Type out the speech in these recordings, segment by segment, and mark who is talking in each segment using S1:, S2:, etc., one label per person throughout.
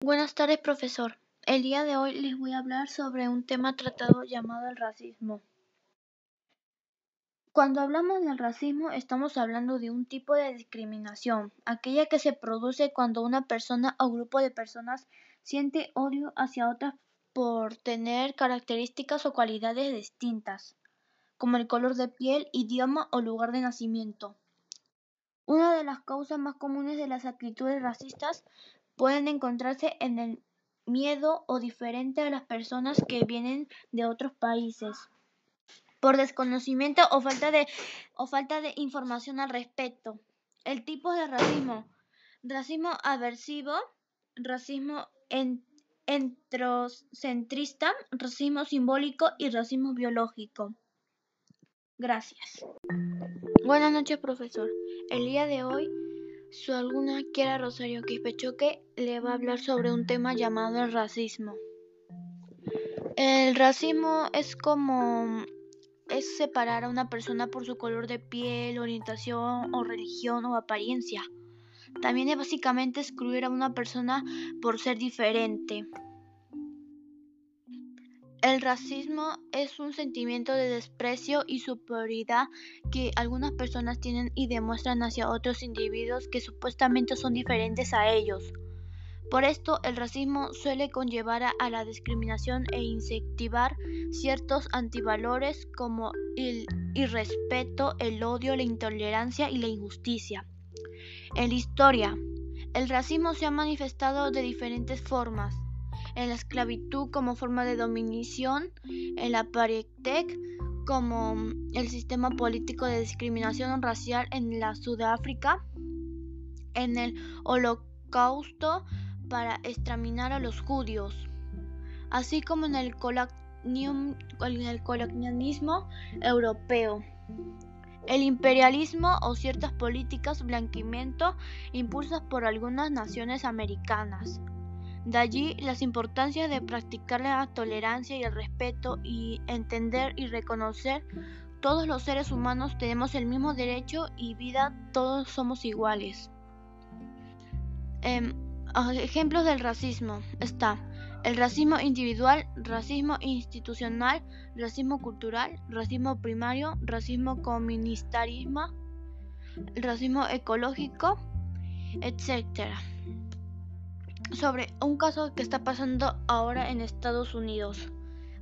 S1: Buenas tardes, profesor. El día de hoy les voy a hablar sobre un tema tratado llamado el racismo. Cuando hablamos del racismo estamos hablando de un tipo de discriminación, aquella que se produce cuando una persona o grupo de personas siente odio hacia otras por tener características o cualidades distintas, como el color de piel, idioma o lugar de nacimiento. Una de las causas más comunes de las actitudes racistas pueden encontrarse en el miedo o diferente a las personas que vienen de otros países por desconocimiento o falta de o falta de información al respecto. El tipo de racismo: racismo aversivo, racismo entrocentrista, racismo simbólico y racismo biológico. Gracias. Buenas noches, profesor. El día de hoy su alumna Kiara Rosario Quispechoque le va a hablar sobre un tema llamado el racismo. El racismo es como es separar a una persona por su color de piel, orientación o religión o apariencia. También es básicamente excluir a una persona por ser diferente. El racismo es un sentimiento de desprecio y superioridad que algunas personas tienen y demuestran hacia otros individuos que supuestamente son diferentes a ellos. Por esto, el racismo suele conllevar a, la discriminación e incentivar ciertos antivalores como el irrespeto, el odio, la intolerancia y la injusticia. En la historia, el racismo se ha manifestado de diferentes formas en la esclavitud como forma de dominación, en la apartheid como el sistema político de discriminación racial en la Sudáfrica, en el holocausto para exterminar a los judíos, así como en el, colonialismo europeo. El imperialismo o ciertas políticas blanquimiento impulsadas por algunas naciones americanas. De allí las importancias de practicar la tolerancia y el respeto y entender y reconocer todos los seres humanos tenemos el mismo derecho y vida, todos somos iguales. Em, ejemplos del racismo está el racismo individual, racismo institucional, racismo cultural, racismo primario, racismo comunistarismo, racismo ecológico, etc sobre un caso que está pasando ahora en Estados Unidos.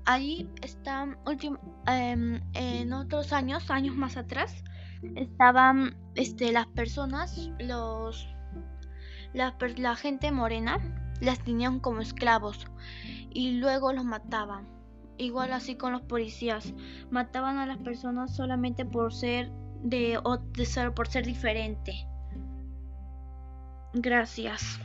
S1: Allí están em, en otros años, años más atrás, estaban este, las personas, los, la, la gente morena, las tenían como esclavos y luego los mataban. Igual así con los policías, mataban a las personas solamente por ser de, o de ser, por ser diferente. Gracias.